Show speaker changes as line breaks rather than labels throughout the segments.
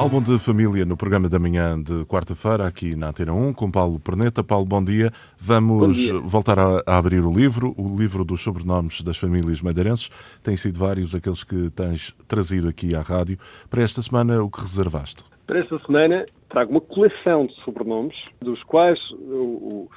Álbum de família no programa da manhã de quarta-feira, aqui na Antena 1, com Paulo Perneta. Paulo, bom dia. Vamos
dia.
voltar a, a, abrir o livro, o livro dos sobrenomes das famílias madeirenses. Tem sido vários aqueles que tens trazido aqui à rádio. Para esta semana, o que reservaste?
Para esta semana, trago uma coleção de sobrenomes, dos quais o, o,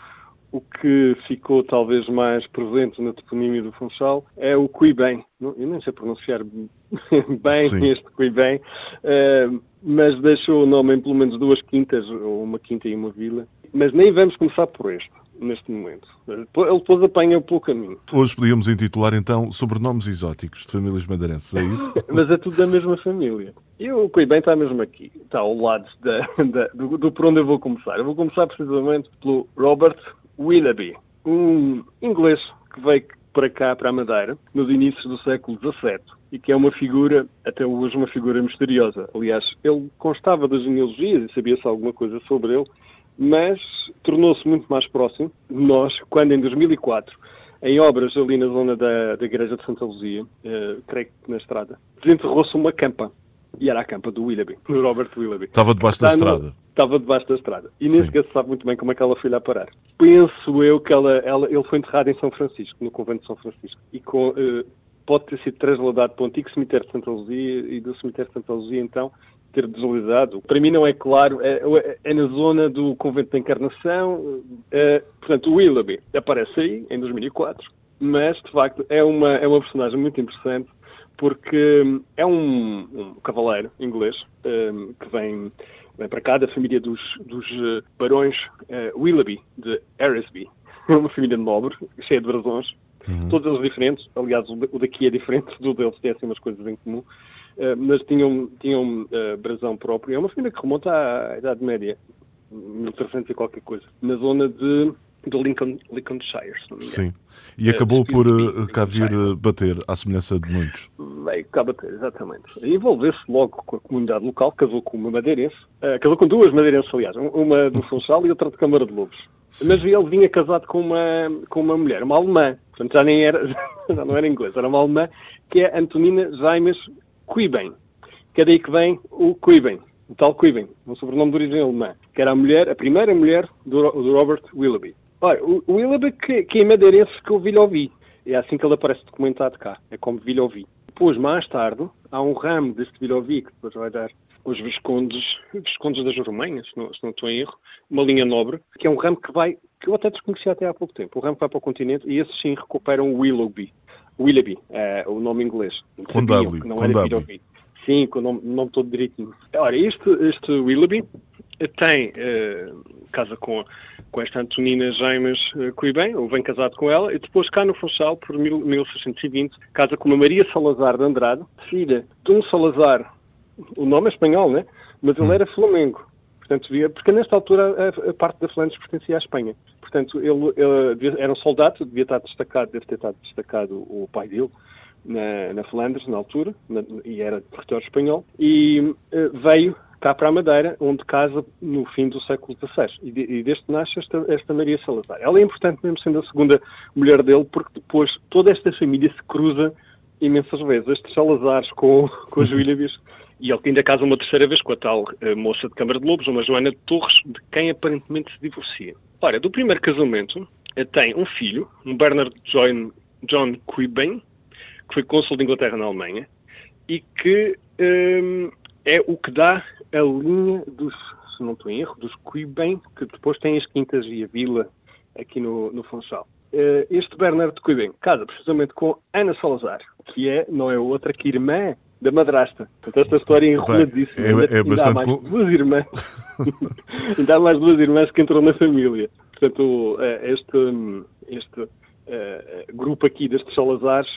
o que ficou talvez mais presente na toponímia do Funchal é o Cuibem. Eu nem sei pronunciar bem
Sim.
este Cuibem. Uh, mas deixou o nome em pelo menos duas quintas, ou uma quinta e uma vila. Mas nem vamos começar por este, neste momento. Ele depois apanha pelo caminho.
Hoje podíamos intitular então sobrenomes exóticos de famílias madeirenses, é isso?
mas é tudo da mesma família. E o Coibem está mesmo aqui, está ao lado da, da, do, do por onde eu vou começar. Eu vou começar precisamente pelo Robert Willoughby, um inglês que veio para cá, para a Madeira, nos inícios do século XVII e que é uma figura, até hoje, uma figura misteriosa. Aliás, ele constava das genealogias e sabia-se alguma coisa sobre ele, mas tornou-se muito mais próximo de nós quando, em 2004, em obras ali na zona da, da Igreja de Santa Luzia, uh, creio que na estrada, desenterrou-se uma campa. E era a campa do Willoughby, do Robert Willoughby.
Estava debaixo da estrada.
Estava debaixo da estrada. E nem sequer se sabe muito bem como é que ela foi lá parar. Penso eu que ela, ela, ele foi enterrado em São Francisco, no convento de São Francisco. E com, uh, pode ter sido trasladado para o antigo cemitério de Santa Luzia e do cemitério de Santa Luzia, então, ter deslizado. Para mim não é claro, é, é na zona do convento da Encarnação. É, portanto, o Willoughby aparece aí, em 2004, mas, de facto, é uma, é uma personagem muito interessante porque é um, um cavaleiro inglês um, que vem, vem para cá da família dos, dos barões uh, Willoughby, de Aresby. uma família nobre, cheia de brasões, Uhum. Todos eles diferentes, aliás, o daqui é diferente do deles, tem assim umas coisas em comum, uh, mas tinham, tinham uh, brasão próprio. É uma família que remonta à Idade Média, 1300 e qualquer coisa, na zona de do Lincoln, Lincolnshire.
Sim. E acabou uh, por uh, cá vir uh, bater, à semelhança de muitos.
Veio cá bater, exatamente. Envolveu-se logo com a comunidade local, casou com uma madeirense, uh, casou com duas madeirenses, aliás, uma do Funchal e outra de Câmara de Lobos. Sim. Mas ele vinha casado com uma, com uma mulher, uma alemã, portanto já nem era, já não era inglês, era uma alemã, que é Antonina Jaimes Cuiben, que é daí que vem o Cuiben, o tal Cuiben, um sobrenome de origem alemã, que era a mulher, a primeira mulher do, do Robert Willoughby. Olha, o, o Willoughby que, que é madeirense que eu vi ouvi. É assim que ele aparece documentado cá. É como Vilhovi. Depois, mais tarde, há um ramo deste Vilhovi que depois vai dar os Viscondes, Viscondes das Romanhas, se não, se não estou em erro, uma linha nobre, que é um ramo que vai, que eu até desconhecia até há pouco tempo. O ramo que vai para o continente e esses sim recuperam o Willoughby. Willoughby, é, o nome inglês.
Com W,
não
com
era
W.
Sim, com o nome, nome todo direitinho. Ora, este, este Willoughby tem, uh, casa com, com esta Antonina James uh, Cuibem, ou vem casado com ela, e depois cá no Funchal, por mil, 1620, casa com uma Maria Salazar de Andrade, filha de um Salazar, o nome é espanhol, né? Mas ele era flamengo. Portanto, via, porque nesta altura a, a parte da Flandres pertencia à Espanha. Portanto, ele, ele, era um soldado, devia estar destacado, deve ter estado destacado o pai dele, na, na Flandres, na altura, na, e era território espanhol, e uh, veio cá para a Madeira, onde casa no fim do século XVI. E, e deste nasce esta, esta, Maria Salazar. Ela é importante mesmo sendo a segunda mulher dele, porque depois toda esta família se cruza imensas vezes. Estes Salazares com, com os Willoughbys, e ele ainda casa uma terceira vez com a tal uh, moça de Câmara de Lobos, uma Joana de Torres, de quem aparentemente se divorcia. Ora, do primeiro casamento, uh, tem um filho, um Bernard John, John Quiben, que foi cônsul de Inglaterra na Alemanha, e que um, é o que dá a linha dos, se não estou em erro, dos Cuibem, que depois tem as quintas e a vila aqui no, no Funchal. Uh, este Bernardo Cuibem casa precisamente com Ana Salazar, que é, não é outra que irmã da madrasta. Portanto, esta história é enroladíssima.
É, é, é
ainda há mais duas irmãs. ainda há mais duas irmãs que entram na família. Portanto, este, este uh, grupo aqui destes Salazares,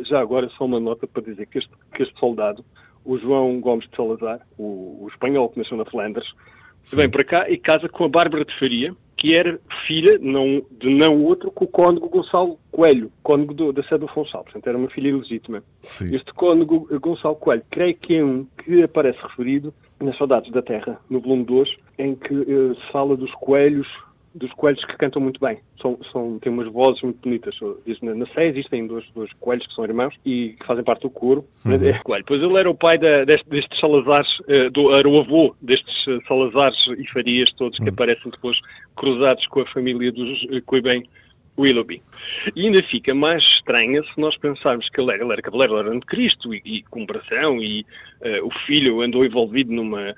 já agora só uma nota para dizer que este, que este soldado, o João Gomes de Salazar, o, o espanhol que nasceu na Flandres, Sim. Vem para cá e casa com a Bárbara de Faria, que era filha não, de não outro que o cônego Gonçalo Coelho, cônego do, da sede do Funchal. Portanto, era uma filha ilegítima. Sim. Este cônego Gonçalo Coelho, creio que é um que aparece referido nas Saudades da Terra, no volume 2, em que uh, se fala dos coelhos dos coelhos que cantam muito bem. São, são, têm umas vozes muito bonitas. Na, na Sé existem dois, dois coelhos que são irmãos e que fazem parte do coro. Uhum. É, coelho. Pois ele era o pai da, deste, destes Salazares, uh, do, era o avô destes uh, Salazares e Farias todos que uhum. aparecem depois cruzados com a família dos uh, Coibem Willoughby. E ainda fica mais estranha se nós pensarmos que ele era, cavaleiro, era Cristo e, e cooperação e uh, o filho andou envolvido numa, uh,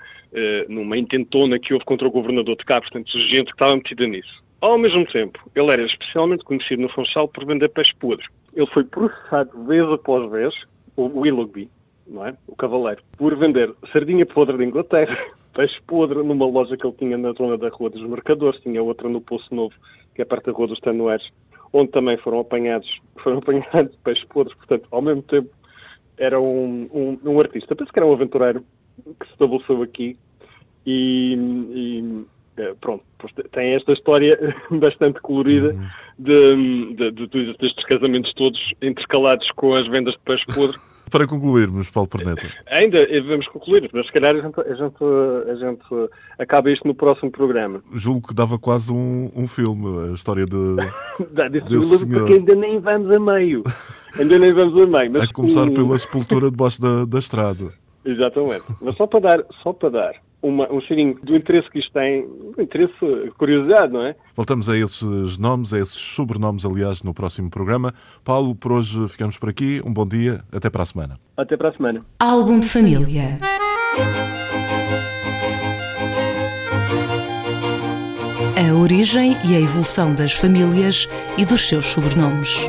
numa intentona que houve contra o governador de Cabo, portanto, gente que estava metida nisso. Ao mesmo tempo, ele era especialmente conhecido no Funchal por vender peixe podre. Ele foi processado vez após vez, o Willoughby, não é? o cavaleiro, por vender sardinha podre de Inglaterra, peixe podre numa loja que ele tinha na zona da Rua dos Mercadores, tinha outra no Poço Novo, que é perto da Rua dos Tanoeiros, onde também foram apanhados, foram apanhados peixes podres, portanto, ao mesmo tempo era um, um, um artista. Penso que era um aventureiro que se estabeleceu aqui e, e eh, pronto, tem esta história bastante colorida uhum. de, de, de, destes casamentos todos intercalados com as vendas de peixe podre.
Para concluirmos, Paulo Perneta.
Ainda vamos concluir, mas se calhar a gente, a gente, a gente acaba isto no próximo programa.
Julgo que dava quase um, um filme, a história de.
Dá, desse desse senhor. porque ainda nem vamos a meio. Ainda nem vamos a meio.
Mas a começar pela sepultura debaixo da, da estrada.
Exatamente. Mas só para dar, só para dar uma, um cheirinho do interesse que isto tem, do interesse, curiosidade, não é?
Voltamos a esses nomes, a esses sobrenomes, aliás, no próximo programa. Paulo, por hoje ficamos por aqui. Um bom dia, até para a semana.
Até para a semana.
Álbum de família. A origem e a evolução das famílias e dos seus sobrenomes.